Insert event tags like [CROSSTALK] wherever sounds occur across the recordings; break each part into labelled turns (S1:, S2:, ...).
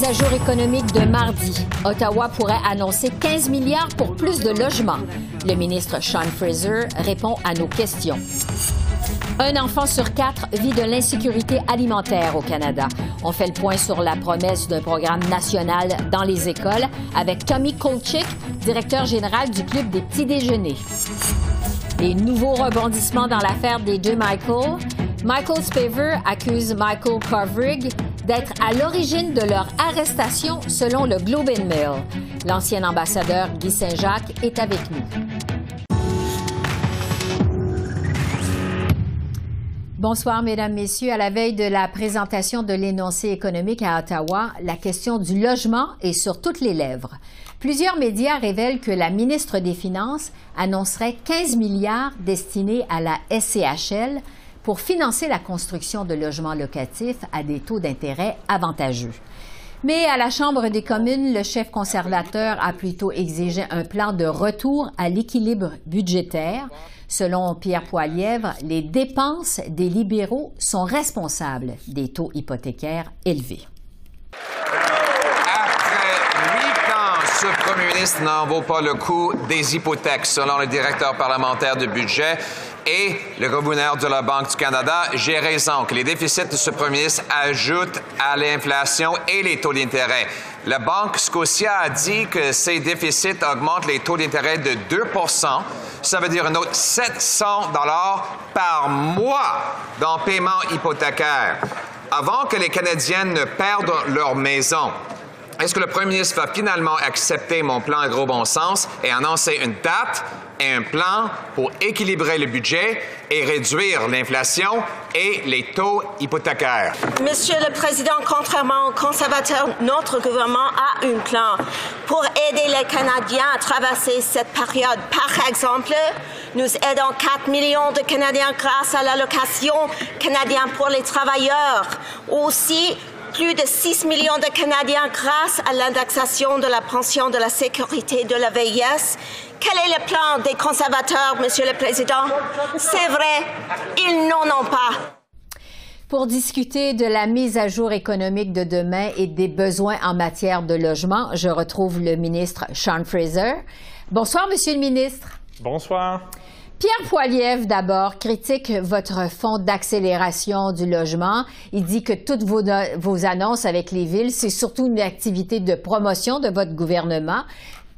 S1: Mise à jour économique de mardi. Ottawa pourrait annoncer 15 milliards pour plus de logements. Le ministre Sean Fraser répond à nos questions. Un enfant sur quatre vit de l'insécurité alimentaire au Canada. On fait le point sur la promesse d'un programme national dans les écoles avec Tommy Kolchik, directeur général du Club des petits déjeuners. Les nouveaux rebondissements dans l'affaire des deux Michael. Michael Spaver accuse Michael Kovrig d'être à l'origine de leur arrestation selon le Globe and Mail. L'ancien ambassadeur Guy Saint-Jacques est avec nous. Bonsoir, Mesdames, Messieurs. À la veille de la présentation de l'énoncé économique à Ottawa, la question du logement est sur toutes les lèvres. Plusieurs médias révèlent que la ministre des Finances annoncerait 15 milliards destinés à la SCHL pour financer la construction de logements locatifs à des taux d'intérêt avantageux. Mais à la Chambre des communes, le chef conservateur a plutôt exigé un plan de retour à l'équilibre budgétaire. Selon Pierre Poilièvre, les dépenses des libéraux sont responsables des taux hypothécaires élevés.
S2: Après huit ans, ce premier ministre n'en vaut pas le coup des hypothèques, selon le directeur parlementaire du budget et le gouverneur de la Banque du Canada, j'ai raison que les déficits de ce premier ministre ajoutent à l'inflation et les taux d'intérêt. La Banque Scotia a dit que ces déficits augmentent les taux d'intérêt de 2% Ça veut dire un autre 700 dollars par mois dans paiement hypothécaire. Avant que les Canadiens ne perdent leur maison, est-ce que le premier ministre va finalement accepter mon plan à gros bon sens et annoncer une date? Un plan pour équilibrer le budget et réduire l'inflation et les taux hypothécaires?
S3: Monsieur le Président, contrairement aux conservateurs, notre gouvernement a un plan pour aider les Canadiens à traverser cette période. Par exemple, nous aidons 4 millions de Canadiens grâce à l'allocation canadienne pour les travailleurs. Aussi, plus de 6 millions de Canadiens grâce à l'indexation de la pension de la sécurité de la vieillesse. Quel est le plan des conservateurs, Monsieur le Président? C'est vrai, ils n'en ont pas.
S1: Pour discuter de la mise à jour économique de demain et des besoins en matière de logement, je retrouve le ministre Sean Fraser. Bonsoir, Monsieur le ministre.
S4: Bonsoir.
S1: Pierre Poilievre, d'abord, critique votre fonds d'accélération du logement. Il dit que toutes vos, annonces avec les villes, c'est surtout une activité de promotion de votre gouvernement,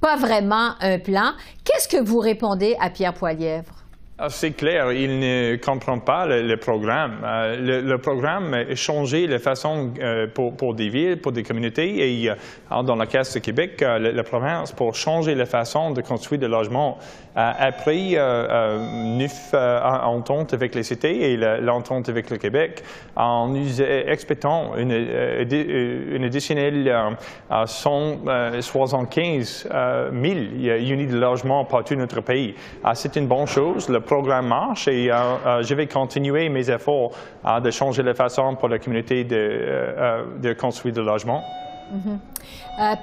S1: pas vraiment un plan. Qu'est-ce que vous répondez à Pierre Poilievre?
S4: Ah, c'est clair, il ne comprend pas le, programme. Euh, le, programme a changé la façon euh, pour, des villes, pour des communautés et euh, dans la Caisse de Québec, la, province, pour changer la façon de construire des logements. après neuf ententes avec les cités et l'entente avec le Québec, nous expectons une, une additionnelle 175 000 unités de logements partout notre pays. C'est une bonne chose. Programme marche et euh, euh, je vais continuer mes efforts euh, de changer la façon pour la communauté de, de construire des logements.
S1: Mhm.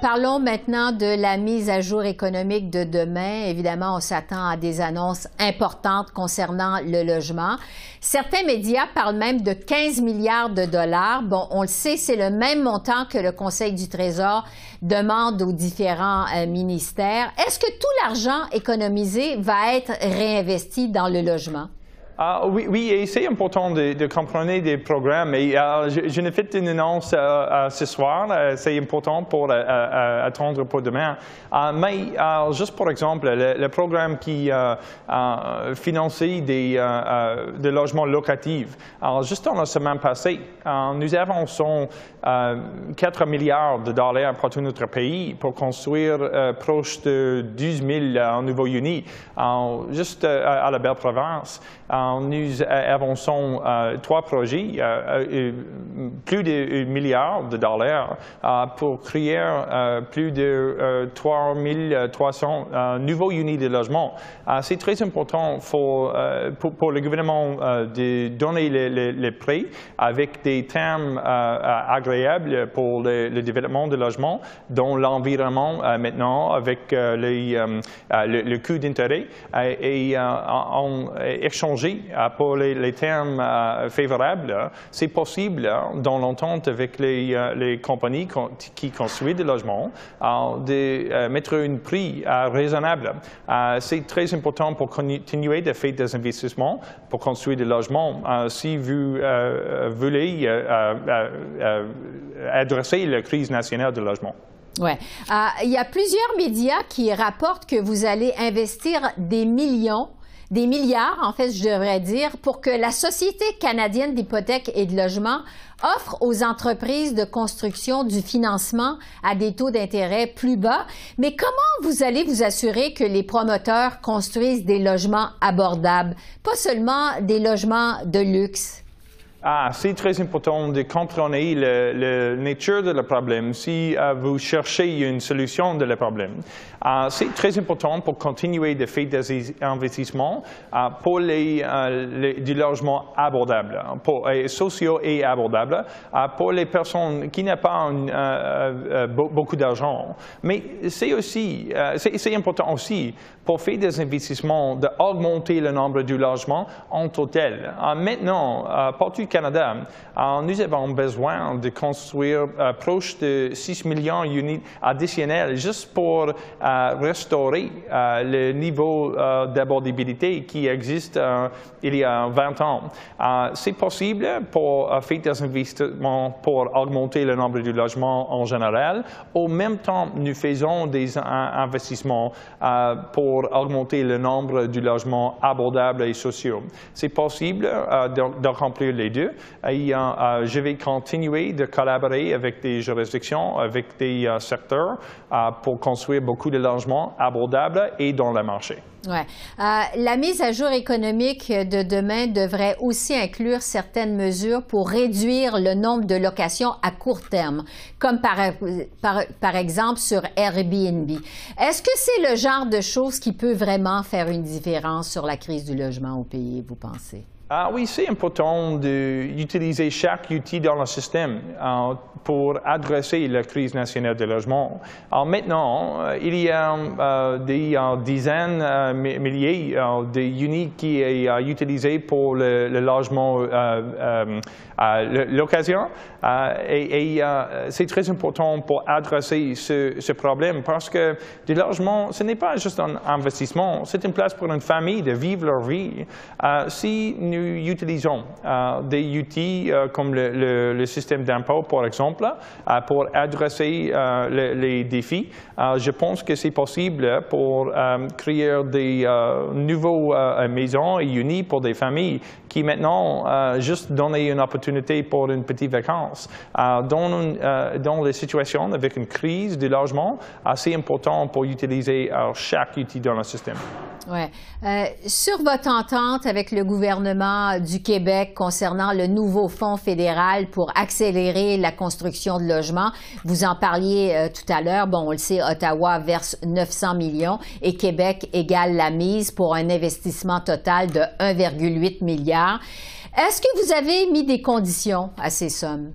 S1: parlons maintenant de la mise à jour économique de demain. Évidemment, on s'attend à des annonces importantes concernant le logement. Certains médias parlent même de 15 milliards de dollars. Bon, on le sait, c'est le même montant que le Conseil du Trésor demande aux différents ministères. Est-ce que tout l'argent économisé va être réinvesti dans le logement?
S4: Ah, oui, c'est important de, comprendre des programmes. Euh, je, je ne fais une annonce euh, euh, ce soir. c'est important pour attendre pour demain. mais juste pour exemple, le, programme qui finance des, logements locatifs. Juste dans la semaine passée, nous avançons 4 milliards de dollars pour tout notre pays pour construire proche de 12 000 nouveaux unis, juste à la belle province. Nous avançons trois projets, plus de milliard de dollars pour créer plus de 3300 nouveaux unités de logement. C'est très important pour, pour, le gouvernement de donner les, prix avec des termes agréables pour le, développement de logement dans l'environnement maintenant avec les, le, coût d'intérêt et, en, échanger pour les, termes favorables. C'est possible dans l'entente avec les, les compagnies qui construisent des logements de mettre un prix raisonnable. C'est très important pour continuer de faire des investissements pour construire des logements. si vous voulez adresser la crise nationale de logement.
S1: Euh, il y a plusieurs médias qui rapportent que vous allez investir des millions des milliards, en fait, je devrais dire, pour que la Société canadienne d'hypothèques et de logement offre aux entreprises de construction du financement à des taux d'intérêt plus bas. Mais comment vous allez vous assurer que les promoteurs construisent des logements abordables, pas seulement des logements de luxe?
S4: Ah, c'est très important de comprendre la nature de le problème si euh, vous cherchez une solution de le problème. Ah, c'est très important pour continuer de faire des investissements ah, pour les, euh, du logement abordable, pour, sociaux et abordables, ah, pour les personnes qui n'ont pas euh, beaucoup d'argent. Mais c'est aussi, c'est important aussi pour faire des investissements d'augmenter le nombre de logements en total. maintenant, partout Canada, euh, nous avons besoin de construire euh, proche de 6 millions d'unités additionnelles juste pour euh, restaurer le niveau d'abordabilité qui existe il y a 20 ans. C'est possible pour faire des investissements pour augmenter le nombre de logements en général. Au même temps, nous faisons des investissements pour augmenter le nombre de logements abordables et sociaux. C'est possible de remplir les deux. Et, euh, je vais continuer de collaborer avec des juridictions, avec des euh, secteurs euh, pour construire beaucoup de logements abordables et dans le marché.
S1: Ouais. la mise à jour économique de demain devrait aussi inclure certaines mesures pour réduire le nombre de locations à court terme, comme par, par exemple sur Airbnb. Est-ce que c'est le genre de choses qui peut vraiment faire une différence sur la crise du logement au pays, vous pensez?
S4: Ah oui, c'est important d'utiliser chaque outil dans le système euh, pour adresser la crise nationale de logement. Maintenant, euh, il y a euh, des dizaines, milliers d'unités qui sont utilisés pour le, logement l'occasion. et, c'est très important pour adresser ce, problème parce que le logement, ce n'est pas juste un investissement, c'est une place pour une famille de vivre leur vie. si nous utilisons euh, des outils euh, comme le, système d'impôt, par exemple, euh, pour adresser les, défis. je pense que c'est possible pour créer des nouveaux maisons et unis pour des familles qui maintenant juste donner une opportunité pour une petite vacance. dans, dans les situations avec une crise du logement, c'est important pour utiliser chaque outil dans le système.
S1: Ouais. sur votre entente avec le gouvernement du Québec concernant le nouveau fonds fédéral pour accélérer la construction de logements. Vous en parliez euh, tout à l'heure. Bon, on le sait, Ottawa verse 900 millions et Québec égale la mise pour un investissement total de 1,8 milliard. Est-ce que vous avez mis des conditions à ces sommes?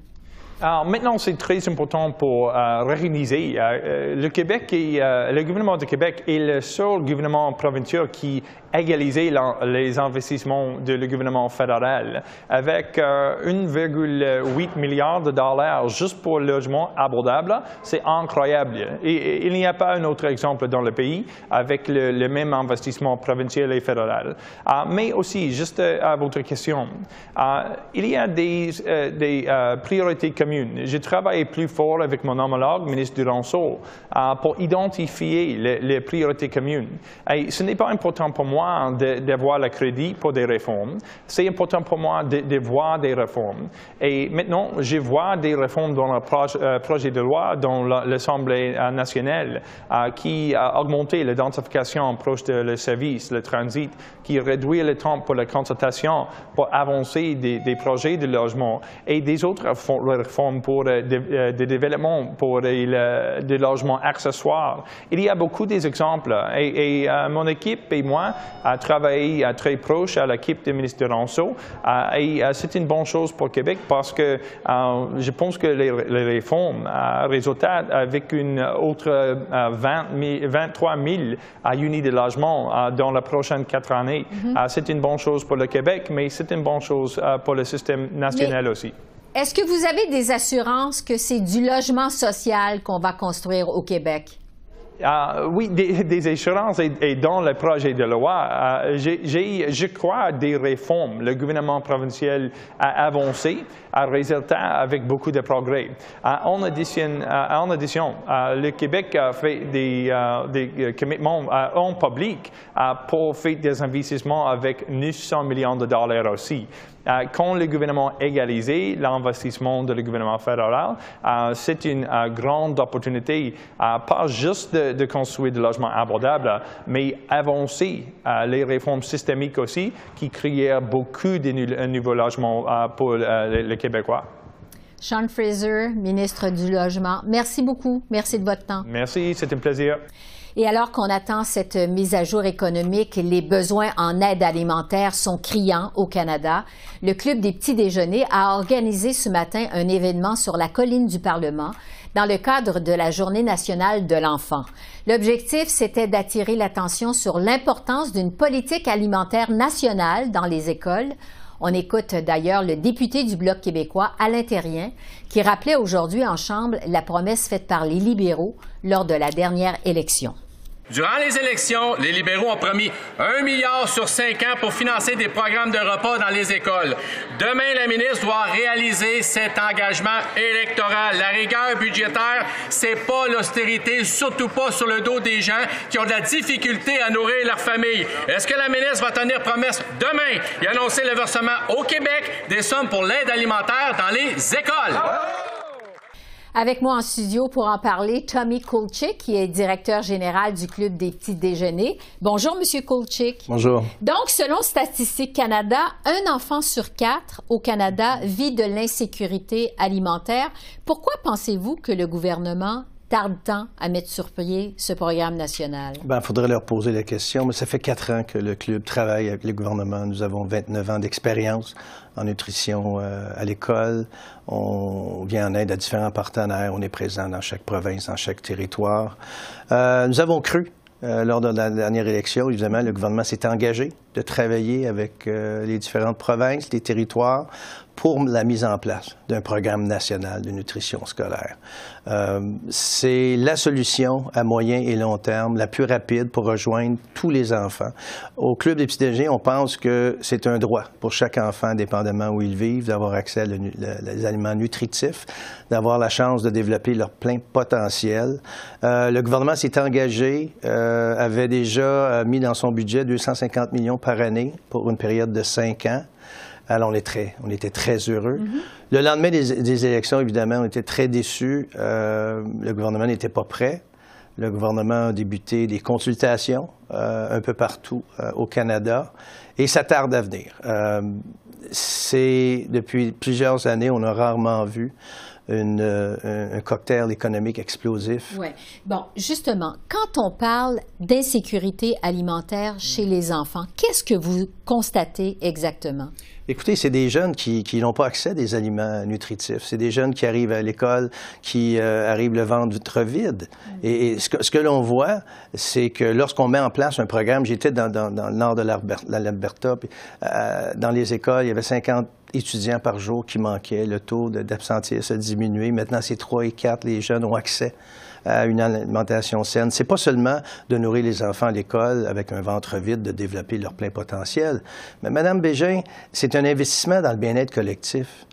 S4: Alors maintenant, c'est très important pour euh. Euh, euh, le Québec et le gouvernement du Québec est le seul gouvernement provincial qui égalisé les investissements le gouvernement fédéral avec 1,8 milliard de dollars juste pour le logement abordable. C'est incroyable. Il n'y a pas un autre exemple dans le pays avec le, même investissement provincial et fédéral. mais aussi, juste à votre question, il y a des, des priorités j'ai travaillé plus fort avec mon homologue, ministre Duranceau, euh, pour identifier les, priorités communes. Et ce n'est pas important pour moi moi d'avoir le crédit pour des réformes. C'est important pour moi de, voir des réformes. Et maintenant, je vois des réformes dans le euh, projet de loi dans l'Assemblée nationale qui a augmenté l'identification proche de le service, le transit, qui réduit le temps pour la consultation, pour avancer des, projets de logement et des autres réformes pour euh, développement pour des, logements accessoires. Il y a beaucoup d'exemples et, et euh, mon équipe et moi avons travaillé très proche à l'équipe du ministre Ranceau et c'est une bonne chose pour Québec parce que je pense que les, réformes résultat avec une autre 20 23 000 unités de logement dans les prochaines quatre années. Mm-hmm. c'est une bonne chose pour le Québec, mais c'est une bonne chose pour le système national aussi.
S1: Est-ce que vous avez des assurances que c'est du logement social qu'on va construire au Québec?
S4: Uh, oui, des, assurances et, dans le projet de loi, uh, je crois des réformes. Le gouvernement provincial a avancé, a résultat avec beaucoup de progrès. Uh, en addition, le Québec a fait des, des commitments en public pour faire des investissements avec 900 millions de dollars aussi. Euh, quand le gouvernement égalisé l'investissement du gouvernement fédéral, euh, c'est une euh, grande opportunité, pas juste de, construire des logements abordables, mais avancer les réformes systémiques aussi qui créent beaucoup de nouveaux logements pour les Québécois.
S1: Sean Fraser, ministre du Logement, merci beaucoup. Merci de votre temps.
S4: Merci, c'est un plaisir.
S1: Et alors qu'on attend cette mise à jour économique, les besoins en aide alimentaire sont criants au Canada. Le Club des petits déjeuners a organisé ce matin un événement sur la colline du Parlement dans le cadre de la Journée nationale de l'enfant. L'objectif, c'était d'attirer l'attention sur l'importance d'une politique alimentaire nationale dans les écoles. On écoute d'ailleurs le député du Bloc québécois, Alain Terrien, qui rappelait aujourd'hui en Chambre la promesse faite par les libéraux lors de la dernière élection.
S5: Durant les élections, les libéraux ont promis un milliard sur cinq ans pour financer des programmes de repas dans les écoles. Demain, la ministre doit réaliser cet engagement électoral. La rigueur budgétaire, c'est pas l'austérité, surtout pas sur le dos des gens qui ont de la difficulté à nourrir leur famille. Est-ce que la ministre va tenir promesse demain et annoncer le versement au Québec des sommes pour l'aide alimentaire dans les écoles?
S1: Avec moi en studio pour en parler, Tommy Kulchik, qui est directeur général du Club des petits déjeuners. Bonjour, Monsieur Kulchik.
S6: Bonjour.
S1: Donc, selon Statistique Canada, un enfant sur quatre au Canada vit de l'insécurité alimentaire. Pourquoi pensez-vous que le gouvernement tarde tant à mettre sur pied ce programme national?
S6: Il faudrait leur poser la question, mais ça fait quatre ans que le club travaille avec le gouvernement. Nous avons 29 ans d'expérience en nutrition euh, à l'école. On vient en aide à différents partenaires. On est présent dans chaque province, dans chaque territoire. Euh, nous avons cru euh, lors de la dernière élection, évidemment, le gouvernement s'est engagé de travailler avec les différentes provinces, les territoires, pour la mise en place d'un programme national de nutrition scolaire. Euh, c'est la solution à moyen et long terme, la plus rapide pour rejoindre tous les enfants. Au Club des petits on pense que c'est un droit pour chaque enfant, dépendamment où ils vivent, d'avoir accès à aliments nutritifs, d'avoir la chance de développer leur plein potentiel. Euh, le gouvernement s'est engagé, euh, avait déjà mis dans son budget 250 millions par année pour une période de cinq ans. Alors, on, est très, on était très heureux. Mm-hmm. Le lendemain des, élections, évidemment, on était très déçus. Euh, le gouvernement n'était pas prêt. Le gouvernement a débuté des consultations euh, un peu partout euh, au Canada et ça tarde à venir. c'est depuis plusieurs années, on a rarement vu un cocktail économique explosif.
S1: Oui. Bon, justement, quand on parle d'insécurité alimentaire chez les enfants, qu'est-ce que vous constatez exactement?
S6: Écoutez, c'est des jeunes qui, n'ont pas accès à des aliments nutritifs. C'est des jeunes qui arrivent à l'école, qui euh, arrivent le ventre vide. Et, ce que, l'on voit, c'est que lorsqu'on met en place un programme, j'étais dans, le nord de l'Alberta, euh, dans les écoles, il y avait 50 étudiants par jour qui manquaient. Le taux d'absentéisme a diminué. Maintenant, c'est 3 et 4. Les jeunes ont accès à une alimentation saine. C'est pas seulement de nourrir les enfants à l'école avec un ventre vide, de développer leur plein potentiel. Mais Madame Bégin, c'est un investissement dans le bien-être collectif.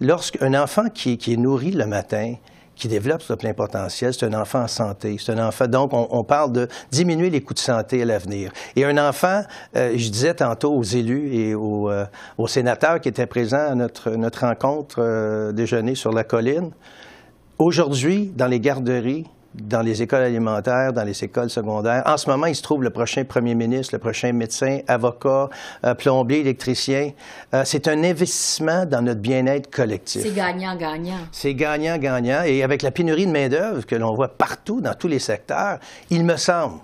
S6: Lorsqu'un enfant qui, est nourri le matin, qui développe son plein potentiel, c'est un enfant en santé. C'est un enfant. Donc, on, parle de diminuer les coûts de santé à l'avenir. Et un enfant, euh, je disais tantôt aux élus et aux, euh, aux, sénateurs qui étaient présents à notre, notre rencontre euh, déjeuner sur la colline, aujourd'hui, dans les garderies, dans les écoles alimentaires, dans les écoles secondaires. En ce moment, il se trouve le prochain premier ministre, le prochain médecin, avocat, euh, plombier, électricien. Euh, c'est un investissement dans notre bien-être collectif.
S1: C'est gagnant-gagnant.
S6: C'est gagnant-gagnant. Et avec la pénurie de main-d'œuvre que l'on voit partout, dans tous les secteurs, il me semble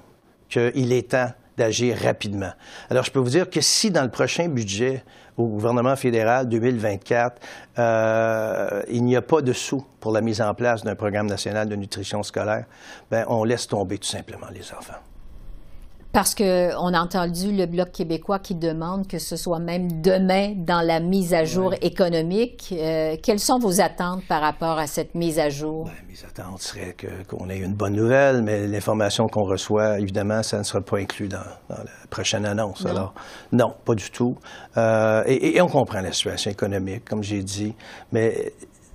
S6: qu'il est temps d'agir rapidement. Alors, je peux vous dire que si dans le prochain budget, au gouvernement fédéral 2024, euh, il n'y a pas de sous pour la mise en place d'un programme national de nutrition scolaire, ben, on laisse tomber tout simplement les enfants.
S1: Parce qu'on a entendu le Bloc québécois qui demande que ce soit même demain dans la mise à jour économique. Euh, quelles sont vos attentes par rapport à cette mise à jour?
S6: Ben, mes attentes seraient qu'on ait une bonne nouvelle, mais l'information qu'on reçoit, évidemment, ça ne sera pas inclus dans, la prochaine annonce. Non. Alors, non, pas du tout. Euh, et, et on comprend la situation économique, comme j'ai dit, mais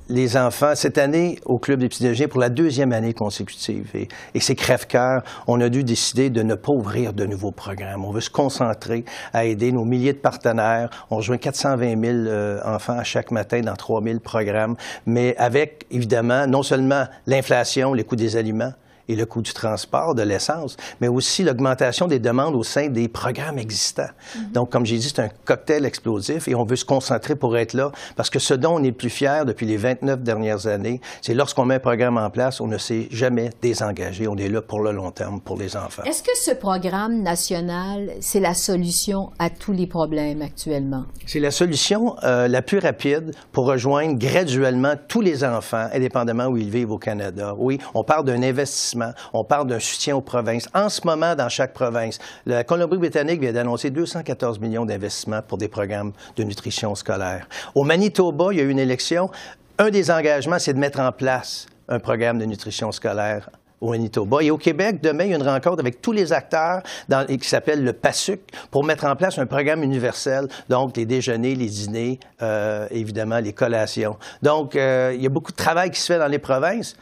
S6: les enfants, cette année, au Club des pour la deuxième année consécutive, et, c'est crève-cœur, on a dû décider de ne pas ouvrir de nouveaux programmes. On veut se concentrer à aider nos milliers de partenaires. On rejoint 420 000 euh, enfants chaque matin dans 3 000 programmes, mais avec, évidemment, non seulement l'inflation, les coûts des aliments, et le coût du transport, de l'essence, mais aussi l'augmentation des demandes au sein des programmes existants. Mhm. Donc, comme j'ai dit, c'est un cocktail explosif et on veut se concentrer pour être là parce que ce dont on est le plus fier depuis les 29 dernières années, c'est lorsqu'on met un programme en place, on ne s'est jamais désengagé. On est là pour le long terme, pour les enfants.
S1: Est-ce que ce programme national, c'est la solution à tous les problèmes actuellement?
S6: C'est la solution euh, la plus rapide pour rejoindre graduellement tous les enfants, indépendamment où ils vivent au Canada. Oui, on parle d'un investissement on parle d'un soutien aux provinces. En ce moment, dans chaque province, la Colombie-Britannique vient d'annoncer 214 millions d'investissements pour des programmes de nutrition scolaire. Au Manitoba, il y a eu une élection. Un des engagements, c'est de mettre en place un programme de nutrition scolaire au Manitoba. Et au Québec, demain, il y a une rencontre avec tous les acteurs qui s'appelle le PASUC pour mettre en place un programme universel, donc les déjeuners, les dîners, euh, évidemment les collations. Donc, euh, il y a beaucoup de travail qui se fait dans les provinces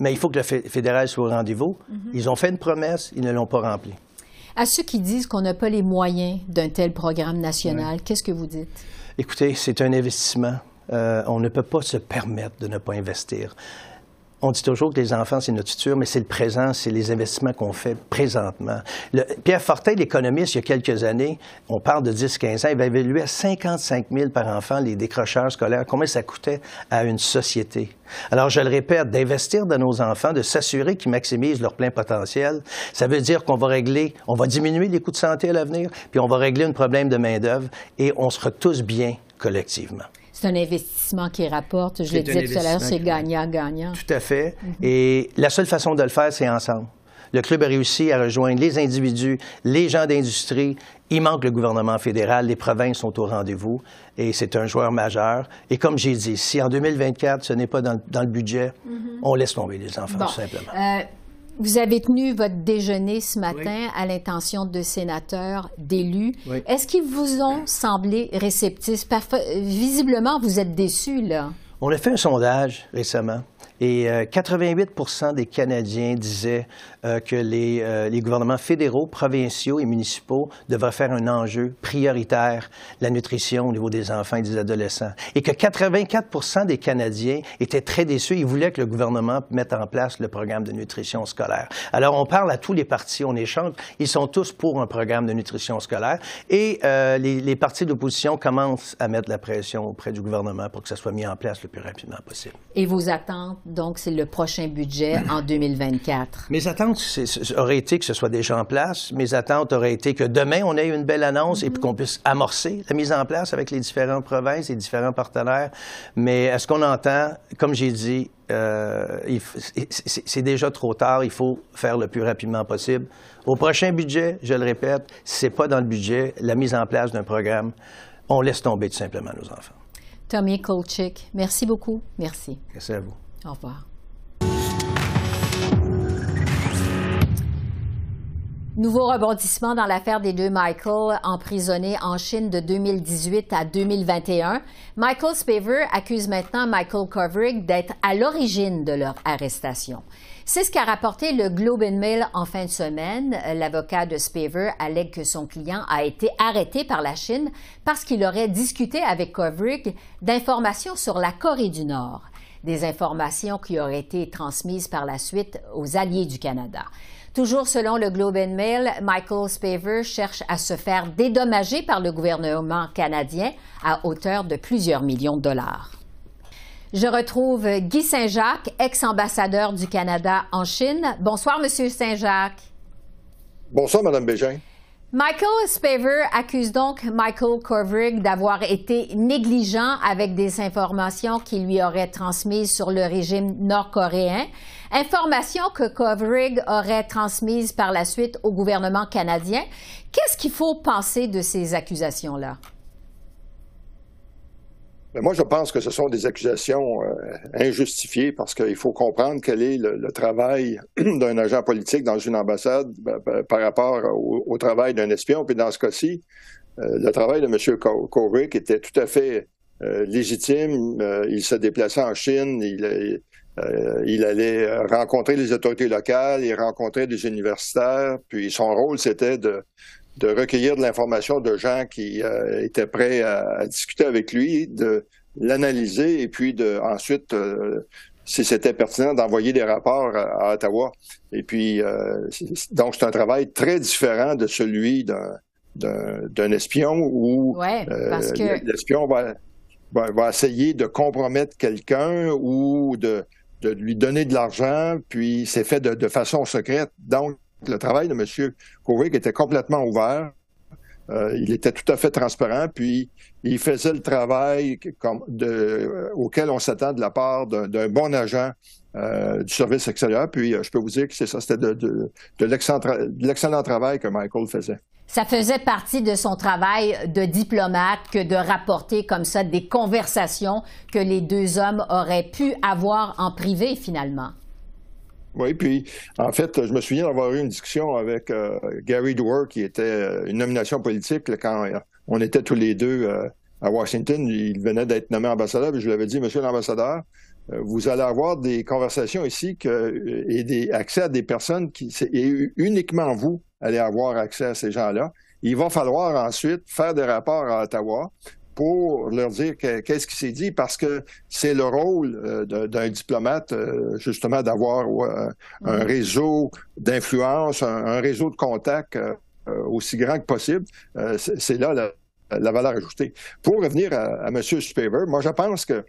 S6: mais il faut que le fédéral soit au rendez-vous. Mhm. Ils ont fait une promesse, ils ne l'ont pas remplie.
S1: À ceux qui disent qu'on n'a pas les moyens d'un tel programme national, qu'est-ce que vous dites?
S6: Écoutez, c'est un investissement. Euh, on ne peut pas se permettre de ne pas investir. On dit toujours que les enfants, c'est notre futur, mais c'est le présent, c'est les investissements qu'on fait présentement. Pierre Fortin, l'économiste, il y a quelques années, on parle de 10-15 ans, il va évaluer à 55 000 par enfant les décrocheurs scolaires, combien ça coûtait à une société. Alors, je le répète, d'investir dans nos enfants, de s'assurer qu'ils maximisent leur plein potentiel, ça veut dire qu'on va régler, on va diminuer les coûts de santé à l'avenir, puis on va régler un problème de main-d'œuvre et on sera tous bien collectivement.
S1: C'est un investissement qui rapporte. Je le disais tout à l'heure, c'est gagnant-gagnant.
S6: Tout à fait. Mhm. Et la seule façon de le faire, c'est ensemble. Le club a réussi à rejoindre les individus, les gens d'industrie. Il manque le gouvernement fédéral. Les provinces sont au rendez-vous. Et c'est un joueur majeur. Et comme j'ai dit, si en 2024, ce n'est pas dans, le budget, mhm. on laisse tomber les enfants, tout simplement. Euh,
S1: vous avez tenu votre déjeuner ce matin à l'intention de sénateurs, d'élus. Est-ce qu'ils vous ont semblé réceptifs? Visiblement, vous êtes déçus, là.
S6: On a fait un sondage récemment et 88% euh, des Canadiens disaient que euh, les, gouvernements fédéraux, provinciaux et municipaux devraient faire un enjeu prioritaire, la nutrition au niveau des enfants et des adolescents. Et que 84 des Canadiens étaient très déçus. Ils voulaient que le gouvernement mette en place le programme de nutrition scolaire. Alors, on parle à tous les partis, on échange. Ils sont tous pour un programme de nutrition scolaire. Et les, les partis d'opposition commencent à mettre la pression auprès du gouvernement pour que ça soit mis en place le plus rapidement possible.
S1: Et vos attentes donc, c'est le prochain budget en 2024.
S6: Mes attentes auraient été que ce soit déjà en place. Mes attentes auraient été que demain, on ait une belle annonce et puis qu'on puisse amorcer la mise en place avec les différentes provinces et différents partenaires. Mais est-ce qu'on entend, comme j'ai dit, euh, c'est déjà trop tard. Il faut faire le plus rapidement possible. Au prochain budget, je le répète, si ce n'est pas dans le budget, la mise en place d'un programme, on laisse tomber tout simplement nos enfants.
S1: Tommy Kolchik, merci beaucoup. Merci.
S6: Merci à vous.
S1: Au revoir. Nouveau rebondissement dans l'affaire des deux Michael emprisonnés en Chine de 2018 à 2021. Michael Spaver accuse maintenant Michael Kovrig d'être à l'origine de leur arrestation. C'est ce qu'a rapporté le Globe and Mail en fin de semaine. L'avocat de Spaver allègue que son client a été arrêté par la Chine parce qu'il aurait discuté avec Kovrig d'informations sur la Corée du Nord, des informations qui auraient été transmises par la suite aux alliés du Canada. Toujours selon le Globe and Mail, Michael Spaver cherche à se faire dédommager par le gouvernement canadien à hauteur de plusieurs millions de dollars. Je retrouve Guy Saint-Jacques, ex-ambassadeur du Canada en Chine. Bonsoir, Monsieur Saint-Jacques.
S7: Bonsoir, Madame Bégin.
S1: Michael Spaver accuse donc Michael Kovrig d'avoir été négligent avec des informations qu'il lui aurait transmises sur le régime nord-coréen, informations que Kovrig aurait transmises par la suite au gouvernement canadien. Qu'est-ce qu'il faut penser de ces accusations-là?
S7: Ben, moi, je pense que ce sont des accusations euh, injustifiées parce qu'il faut comprendre quel est le, travail [CLEARS THROAT] d'un agent politique dans une ambassade ben, ben, par rapport au, travail d'un espion. Puis dans ce cas-ci, euh, le travail de M. Kovic était tout à fait euh, légitime. il se déplaçait en Chine, il, il allait rencontrer les autorités locales, il rencontrait des universitaires, puis son rôle, c'était de de recueillir de l'information de gens qui euh, étaient prêts à, discuter avec lui, de l'analyser et puis de ensuite, euh, si c'était pertinent, d'envoyer des rapports à, Ottawa. Et puis, euh, donc c'est un travail très différent de celui d'un d'un espion où l'espion va, va, essayer de compromettre quelqu'un ou de, de lui donner de l'argent, puis c'est fait de, façon secrète. Donc, le travail de M. Kovic était complètement ouvert. Euh, il était tout à fait transparent, puis il faisait le travail auquel on s'attend de la part d'un bon agent euh, du service extérieur. Puis euh, je peux vous dire que c'est ça, c'était de, de l'excellent travail que Michael faisait.
S1: Ça faisait partie de son travail de diplomate que de rapporter comme ça des conversations que les deux hommes auraient pu avoir en privé finalement.
S7: Oui, puis en fait, je me souviens d'avoir eu une discussion avec euh, Gary Dewar, qui était une nomination politique quand on était tous les deux à Washington. Il venait d'être nommé ambassadeur, et je lui avais dit, Monsieur l'ambassadeur, vous allez avoir des conversations ici que, et des accès à des personnes qui, et uniquement vous allez avoir accès à ces gens-là. Il va falloir ensuite faire des rapports à Ottawa pour leur dire qu'est-ce qui s'est dit, parce que c'est le rôle euh, d'un diplomate, euh, justement, d'avoir un mm-hmm. réseau d'influence, un, réseau de contacts euh, aussi grand que possible. c'est là la, valeur ajoutée. Pour revenir à, M. Spaver, moi, je pense que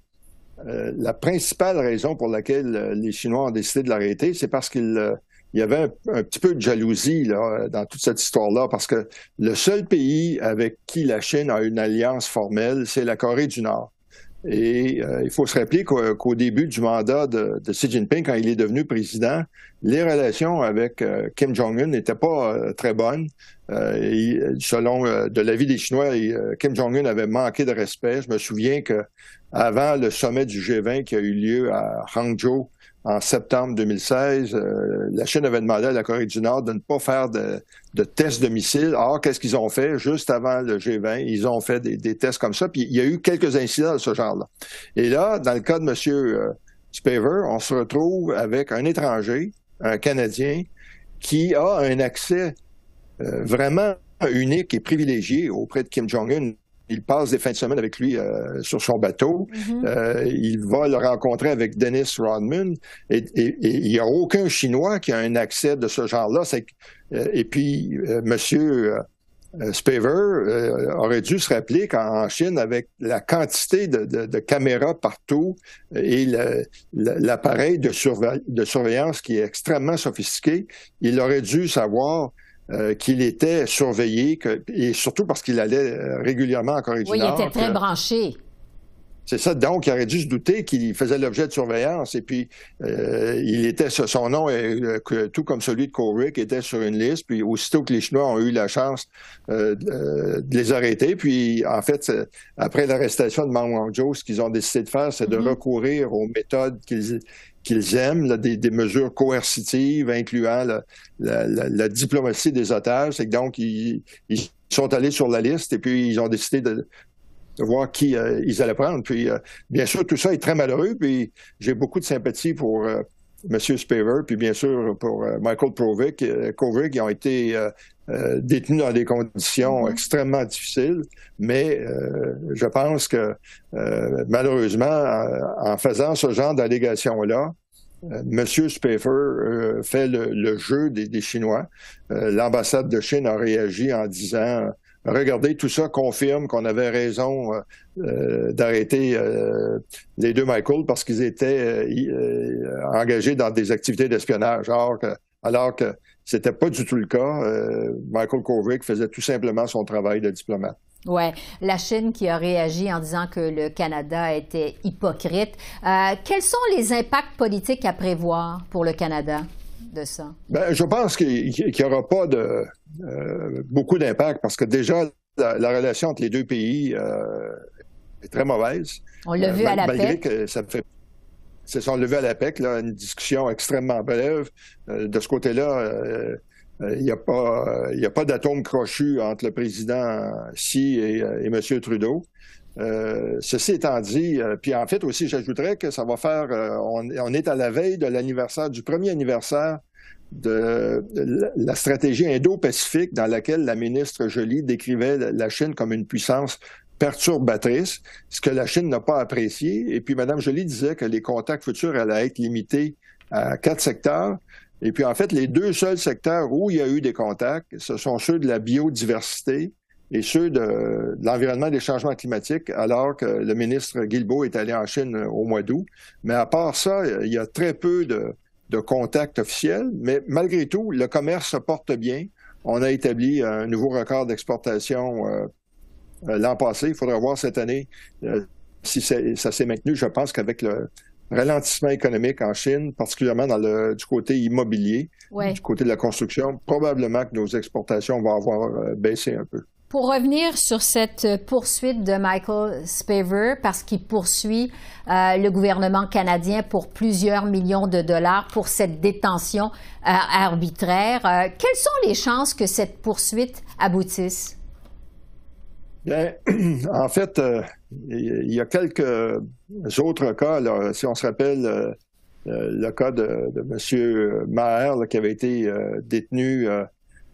S7: la principale raison pour laquelle les Chinois ont décidé de l'arrêter, c'est parce qu'il il y avait un, petit peu de jalousie là, dans toute cette histoire-là, parce que le seul pays avec qui la Chine a une alliance formelle, c'est la Corée du Nord. Et euh, il faut se rappeler qu'au début du mandat de, Xi Jinping, quand il est devenu président, les relations avec euh, Kim Jong-un n'étaient pas euh, très bonnes. selon de l'avis des Chinois, Kim Jong-un avait manqué de respect. Je me souviens que avant le sommet du G20 qui a eu lieu à Hangzhou en septembre 2016, euh, la Chine avait demandé à la Corée du Nord de ne pas faire de, tests de missiles. Or, qu'est-ce qu'ils ont fait? Juste avant le G20? Ils ont fait des, tests comme ça, puis il y a eu quelques incidents de ce genre-là. Et là, dans le cas de M. Euh, Spaver, on se retrouve avec un étranger, un Canadien, qui a un accès euh, vraiment unique et privilégié auprès de Kim Jong-un, il passe des fins de semaine avec lui euh, sur son bateau. Mm-hmm. Euh, il va le rencontrer avec Dennis Rodman. Et, il n'y a aucun Chinois qui a un accès de ce genre-là. Euh, et puis, Monsieur Spaver aurait dû se rappeler qu'en Chine, avec la quantité de, caméras partout et l'appareil de, de surveillance qui est extrêmement sophistiqué, il aurait dû savoir euh, qu'il était surveillé, et surtout parce qu'il allait euh, régulièrement en Corée du
S1: Nord.
S7: Oui,
S1: il était très branché.
S7: C'est ça. Donc, il aurait dû se douter qu'il faisait l'objet de surveillance. Et puis, euh, il était son nom, tout comme celui de Korik, était sur une liste. Puis, aussitôt que les Chinois ont eu la chance de les arrêter, puis, en fait, après l'arrestation de Mang Wangzhou, ce qu'ils ont décidé de faire, c'est de mm-hmm. recourir aux méthodes qu'ils qu'ils aiment, des, mesures coercitives incluant la, diplomatie des otages. Que donc, ils, sont allés sur la liste et puis ils ont décidé de, voir qui euh, ils allaient prendre. Puis, euh, bien sûr, tout ça est très malheureux. Puis, j'ai beaucoup de sympathie pour euh, M. Spaver, puis bien sûr pour Michael Kovic, Kovic, ont été détenus dans des conditions mm-hmm. extrêmement difficiles. Mais je pense que, malheureusement, en, faisant ce genre d'allégations-là, M. Spaver fait le, jeu des, des Chinois. L'ambassade de Chine a réagi en disant regardez, tout ça confirme qu'on avait raison euh, euh, d'arrêter euh, les deux Michael parce qu'ils étaient engagés dans des activités d'espionnage, alors que, alors que c'était pas du tout le cas. Michael Kovic faisait tout simplement son travail de diplomate.
S1: Oui, la Chine qui a réagi en disant que le Canada était hypocrite. quels sont les impacts politiques à prévoir pour le Canada? de ça?
S7: Ben, je pense qu'il n'y aura pas de, euh, beaucoup d'impact parce que déjà, la, relation entre les deux pays euh, est très mauvaise.
S1: On l'a vu euh, à la malgré que
S7: ça fait c'est son levé à la PEC, là, une discussion extrêmement brève. de ce côté-là, il n'y a pas, a pas d'atome crochu entre le président Xi et, M. Trudeau. ceci étant dit, puis en fait aussi, j'ajouterais que ça va faire, on, on, est à la veille de l'anniversaire, du premier anniversaire de la stratégie indo-pacifique dans laquelle la ministre Joly décrivait la Chine comme une puissance perturbatrice, ce que la Chine n'a pas apprécié. Et puis Mme Joly disait que les contacts futurs allaient être limités à quatre secteurs. Et puis en fait, les deux seuls secteurs où il y a eu des contacts, ce sont ceux de la biodiversité et ceux de, l'environnement des changements climatiques, alors que le ministre Guilbeault est allé en Chine au mois d'août. Mais à part ça, il y a très peu de, de contact officiel, mais malgré tout, le commerce se porte bien. On a établi un nouveau record d'exportation euh, l'an passé. Il faudra voir cette année euh, si ça s'est maintenu. Je pense qu'avec le ralentissement économique en Chine, particulièrement dans le, du côté immobilier, du côté de la construction, probablement que nos exportations vont avoir baissé un peu.
S1: Pour revenir sur cette poursuite de Michael Spaver, parce qu'il poursuit euh, le gouvernement canadien pour plusieurs millions de dollars pour cette détention euh, arbitraire, euh, quelles sont les chances que cette poursuite aboutisse?
S7: Bien, [CLEARS THROAT] en fait, il y a quelques autres cas. si on se rappelle le cas de, M. Maher qui avait été détenu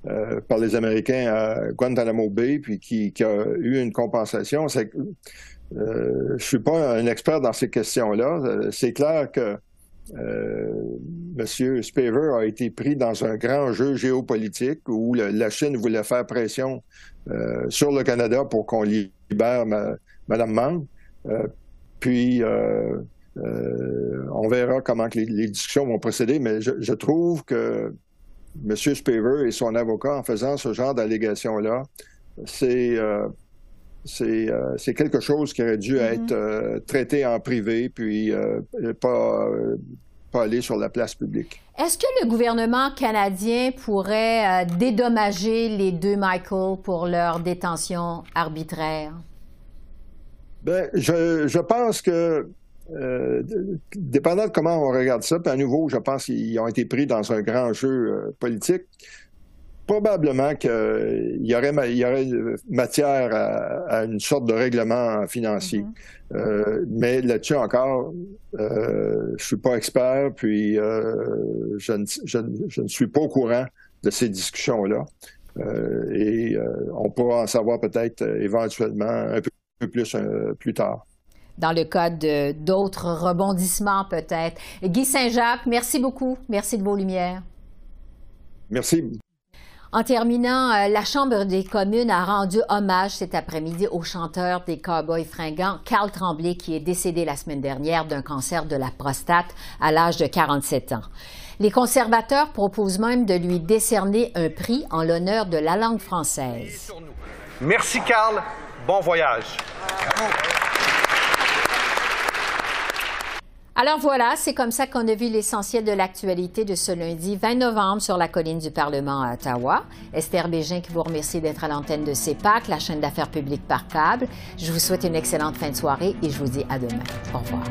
S7: euh, par les Américains à Guantanamo Bay, puis qui, a eu une compensation. Euh, je suis pas un expert dans ces questions-là. Euh, c'est clair que euh, M. Spaver a été pris dans un grand jeu géopolitique où la Chine voulait faire pression sur le Canada pour qu'on libère Mme Mang. puis, on verra comment les, discussions vont procéder, mais je trouve que M. Spaver et son avocat en faisant ce genre d'allégations-là, c'est euh, euh, c'est quelque chose qui aurait dû mm-hmm. être euh, traité en privé, puis pas, pas aller sur la place publique.
S1: Est-ce que le gouvernement canadien pourrait dédommager les deux Michael pour leur détention arbitraire?
S7: Bien, je, je pense que euh, dépendant de comment on regarde ça, puis à nouveau, je pense qu'ils ont été pris dans un grand jeu euh, politique. Probablement qu'il y aurait, il y aurait matière à, une sorte de règlement financier. Mm-hmm. euh, mais là-dessus encore, euh, je suis pas expert, puis euh, je ne, je, je, ne, suis pas au courant de ces discussions-là. et on pourra en savoir peut-être éventuellement un peu plus plus tard
S1: dans le cas d'autres rebondissements peut-être. Guy Saint-Jacques, merci beaucoup. Merci de vos lumières.
S7: Merci.
S1: En terminant, euh, la Chambre des communes a rendu hommage cet après-midi au chanteur des Cowboys fringants, Carl Tremblay, qui est décédé la semaine dernière d'un cancer de la prostate à l'âge de 47 ans. Les conservateurs proposent même de lui décerner un prix en l'honneur de la langue française.
S8: Merci, Carl. Bon voyage.
S1: Alors voilà, c'est comme ça qu'on a vu l'essentiel de l'actualité de ce lundi 20 novembre sur la colline du Parlement à Ottawa. Esther Bégin qui vous remercie d'être à l'antenne de CEPAC, la chaîne d'affaires publiques par câble. Je vous souhaite une excellente fin de soirée et je vous dis à demain. Au revoir.